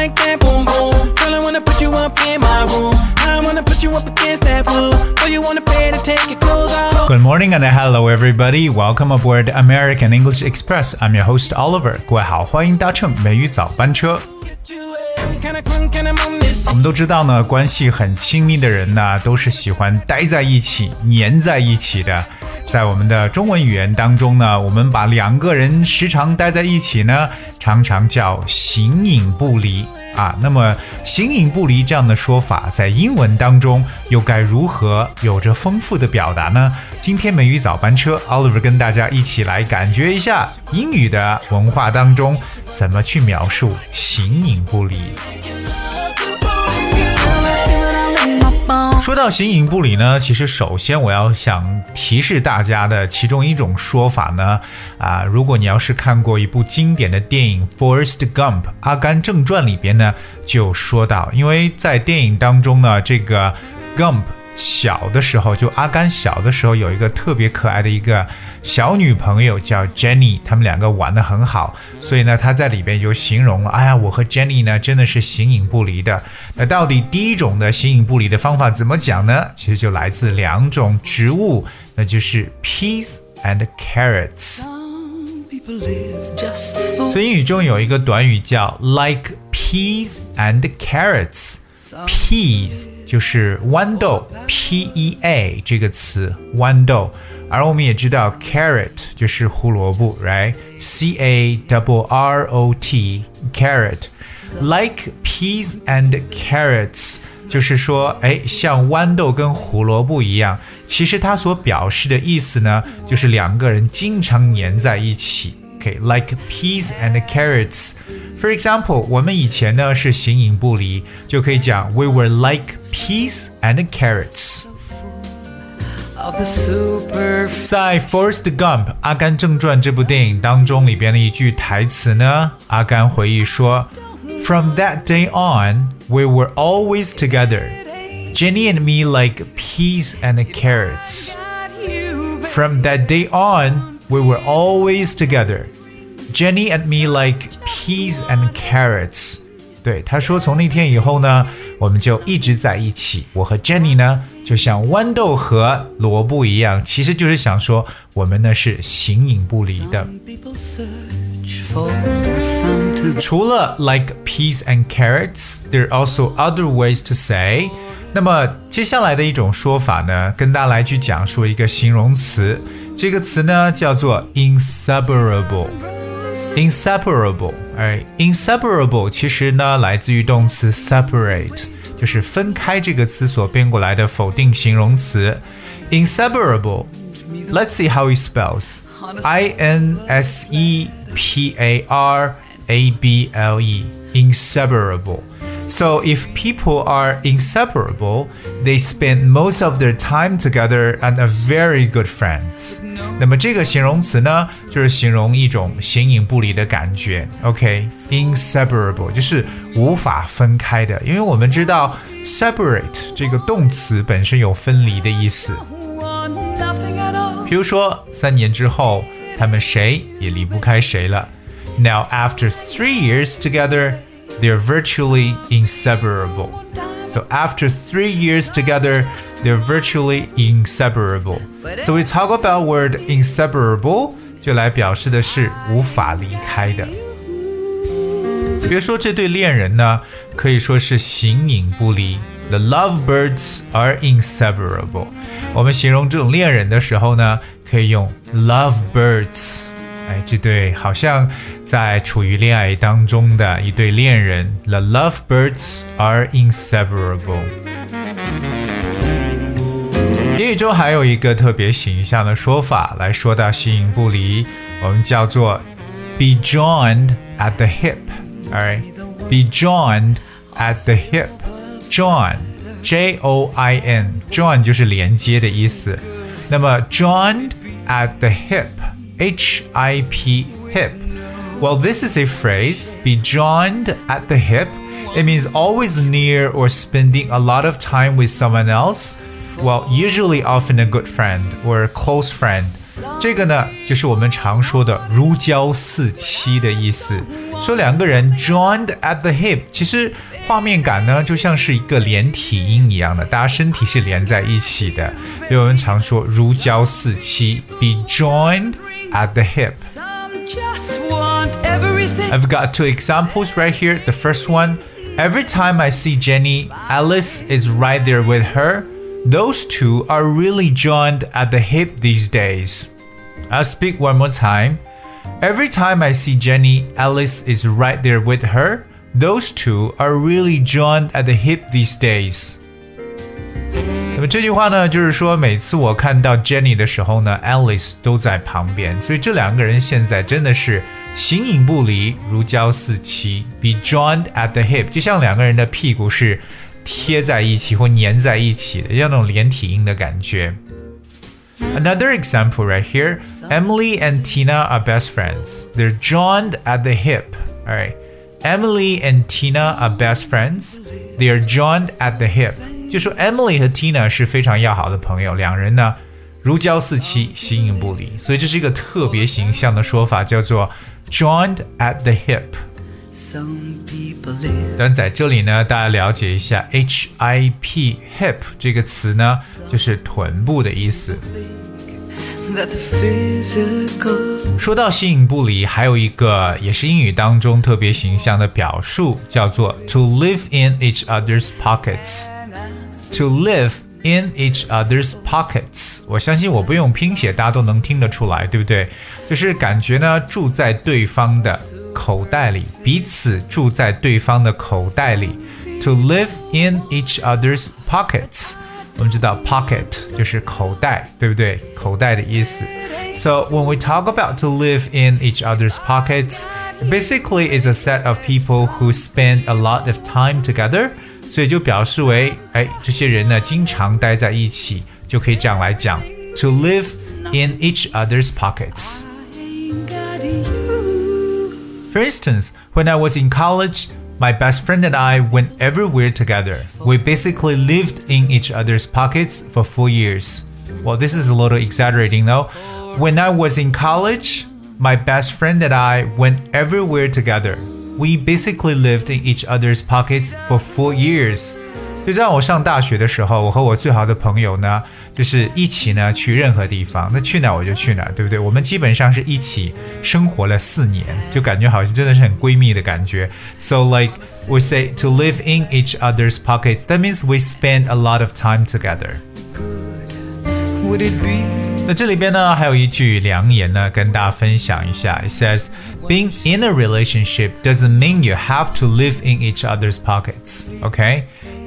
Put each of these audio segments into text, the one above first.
body going like that, boom boom. Girl, I wanna put you up in my room. I wanna put you up against that wall. Boy, you wanna pay to take your clothes off. Good morning and hello everybody. Welcome aboard American English Express. I'm your host Oliver. 各位好，欢迎搭乘美语早班车。 我们都知道呢，关系很亲密的人呢，都是喜欢待在一起、黏在一起的。在我们的中文语言当中呢，我们把两个人时常待在一起呢，常常叫形影不离啊。那么形影不离这样的说法，在英文当中又该如何有着丰富的表达呢？今天美语早班车，Oliver 跟大家一起来感觉一下英语的文化当中怎么去描述形影不离。说到形影不离呢，其实首先我要想提示大家的其中一种说法呢，啊，如果你要是看过一部经典的电影《Forrest Gump》阿甘正传里边呢，就说到，因为在电影当中呢，这个 Gump。小的时候，就阿甘小的时候有一个特别可爱的一个小女朋友叫 Jenny，他们两个玩的很好，所以呢，他在里边就形容了，哎呀，我和 Jenny 呢真的是形影不离的。那到底第一种的形影不离的方法怎么讲呢？其实就来自两种植物，那就是 peas and carrots。所以英语中有一个短语叫 like peas and carrots。Peas 就是豌豆，p e a 这个词豌豆，而我们也知道 carrot 就是胡萝卜，right？c a double r o t carrot。like peas and carrots 就是说，哎，像豌豆跟胡萝卜一样，其实它所表示的意思呢，就是两个人经常黏在一起。OK，like、peas and carrots。For example，我们以前呢是形影不离，就可以讲 We were like peas and carrots。 of the super 在《Forrest Gump》《阿甘正传》这部电影当中，里边的一句台词呢，阿甘回忆说：“From that day on, we were always together. Jenny and me like peas and carrots. From that day on, we were always together. Jenny and me like peas and carrots.” 对，他说从那天以后呢，我们就一直在一起。我和 Jenny 呢，就像豌豆和萝卜一样，其实就是想说我们呢是形影不离的。People search for a fountain. 除了 like peas and carrots, there are also other ways to say。那么接下来的一种说法呢，跟大家来去讲述一个形容词，这个词呢叫做 inseparable。inseparable，哎，inseparable 其实呢来自于动词 separate，就是分开这个词所变过来的否定形容词。inseparable。Let's see how it spells. I N S E P A R A B L E. Inseparable. So if people are inseparable, they spend most of their time together and are very good friends. 那么这个形容词呢，就是形容一种形影不离的感觉。OK，inseparable、就是无法分开的，因为我们知道 separate 这个动词本身有分离的意思。 比如说，三年之后，他们谁也离不开谁了。Now, after three years together, they're virtually inseparable. So, after three years together, they're virtually inseparable. So, we talk about word inseparable，就来表示的是无法离开的。比如说，这对恋人呢，可以说是形影不离。 The lovebirds are inseparable。我们形容这种恋人的时候呢，可以用 lovebirds。哎，这对好像在处于恋爱当中的一对恋人。The lovebirds are inseparable。英语中还有一个特别形象的说法来说到形影不离，我们叫做 be joined at the hip。Alright, be joined at the hip. Join, J O I N, join 就是连接的意思。那么 joined at the hip, H I P, hip. Well, this is a phrase, be joined at the hip. It means always near or spending a lot of time with someone else. Well, usually often a good friend or a close friend. 这个呢，就是我们常说的如胶似漆的意思。说两个人 joined at the hip，其实 画面感呢就像是一个连体婴一样的，大家身体是连在一起的。所以我们常说如胶似漆，be joined at the hip。 Just want everything. I've got two examples right here. The first one every time I see Jenny, Alice is right there with her. Those two are really joined at the hip these days. I'll speak one more time. Every time I see Jenny, Alice is right there with her. Those two are really joined at the hip these days. 那么这句话呢，就是说每次我看到 Jenny 的时候呢，Alice 都在旁边，所以这两个人现在真的是形影不离，如胶似漆，be joined at the hip，就像两个人的屁股是贴在一起或粘在一起的，像那种连体婴的感觉。Another example right here Emily and Tina are best friends. They're joined at the hip. All right. Emily and Tina are best friends. They are joined at the hip. 就说 Emily 和 Tina 是非常要好的朋友，两人呢如胶似漆，形影不离。所以这是一个特别形象的说法，叫做 joined at the hip。但在这里呢，大家了解一下 H I P hip 这个词呢，就是臀部的意思。说到形影不离，还有一个也是英语当中特别形象的表述，叫做 to live in each other's pockets。to live in each other's pockets。我相信我不用拼写，大家都能听得出来，对不对？就是感觉呢，住在对方的口袋里，彼此住在对方的口袋里。To live in each other's pockets。我们知道 pocket 就是口袋，对不对？口袋的意思。So when we talk about to live in each other's pockets, basically is a set of people who spend a lot of time together. 所以就表示为，哎，这些人呢经常待在一起，就可以这样来讲：to live in each other's pockets。 got you. For instance, when I was in college, my best friend and I went everywhere together. We basically lived in each other's pockets for four years. Well, this is a little exaggerating though. When I was in college, my best friend and I went everywhere together. We basically lived in each other's pockets for four years. 就在我上大学的时候，我和我最好的朋友呢， 就是一起呢去任何地方，那去哪儿我就去哪儿，对不对？我们基本上是一起生活了四年，就感觉好像真的是很闺蜜的感觉。So like we say to live in each other's pockets, that means we spend a lot of time together. Would it be 那这里边呢，还有一句良言呢，跟大家分享一下。It says, "Being in a relationship doesn't mean you have to live in each other's pockets." OK,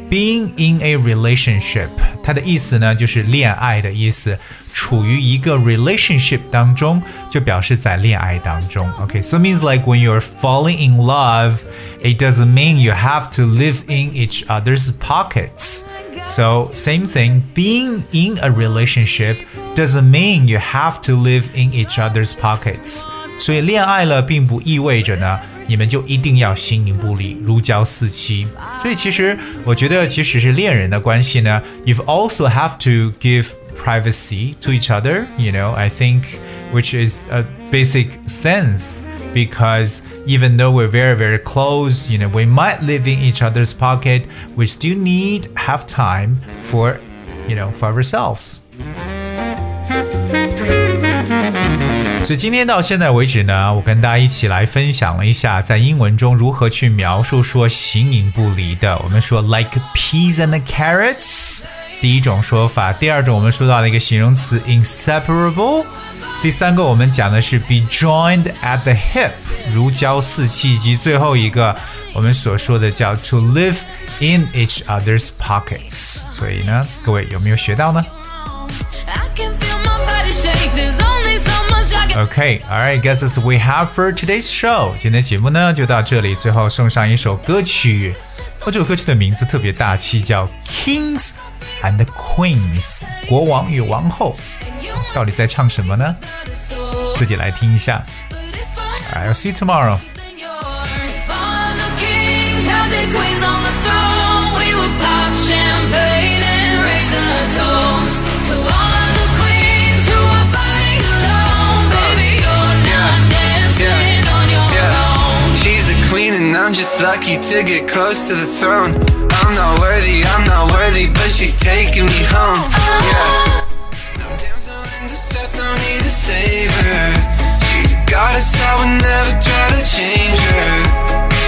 being in a relationship，它的意思呢就是恋爱的意思。处于一个 relationship 当中，就表示在恋爱当中。OK, so it means like when you're falling in love, it doesn't mean you have to live in each other's pockets. So, same thing, being in a relationship doesn't mean you have to live in each other's pockets. 所以恋爱了并不意味着呢，你们就一定要形影不离、如胶似漆。所以其实我觉得，即使是恋人的关系呢，you've also have to give privacy to each other. You know, I think, which is a basic sense because even though we're very very close you know we might live in each other's pocket we still need have time for you know for ourselves 所以今天到现在为止呢，我跟大家一起来分享了一下在英文中如何去描述说形影不离的。我们说 like peas and carrots，第一种说法；第二种我们说到了一个形容词 inseparable。第三个我们讲的是 be joined at the hip，如胶似漆，以及最后一个我们所说的叫 to live in each other's pockets。所以呢，各位有没有学到呢 Okay, all right, guess that's we have for today's show. 今天节目呢就到这里，最后送上一首歌曲。哦，这首歌曲的名字特别大气，叫《Kings and Queens》，国王与王后。到底在唱什么呢？自己来听一下。I'll see you tomorrow. than yours, follow the kings, have the queens on the throne. We would pop champagne and raise a toy just lucky to get close to the throne. I'm not worthy, I'm not worthy, but she's taking me home. Yeah. No damsel in distress, don't need to save her. She's a goddess, I would never try to change her.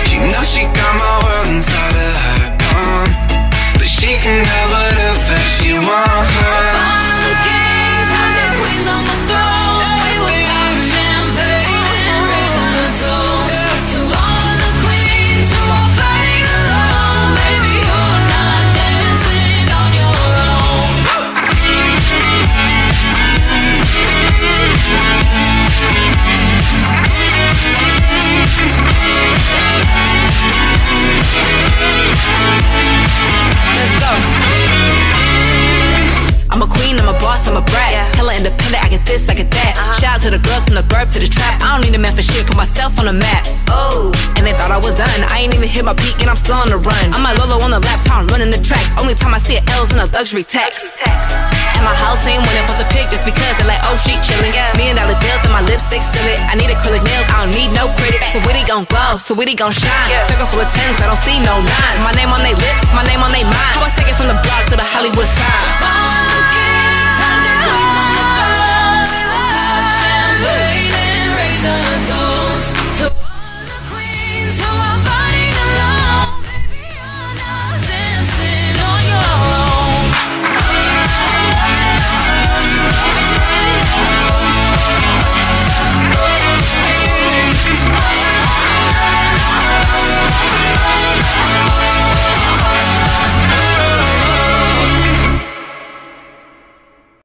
She knows she got my world inside of her palm, but she can have whatever she wants. To the girls from the burp to the trap. I don't need a man for shit, put myself on the map. Oh, and they thought I was done. I ain't even hit my peak, and I'm still on the run. I'm like Lolo on the how I'm running the track. Only time I see it L's in a luxury tax. And my whole team when it post a pic just because they're like, oh, she chillin'. Yeah. Million dollar deals and my lipstick still it. I need acrylic nails, I don't need no credit. So Witty gon' glow, so Witty gon' shine. Circle full of tens, I don't see no nines. My name on they lips, my name on they mind. How I take it from the block to the Hollywood sign. sun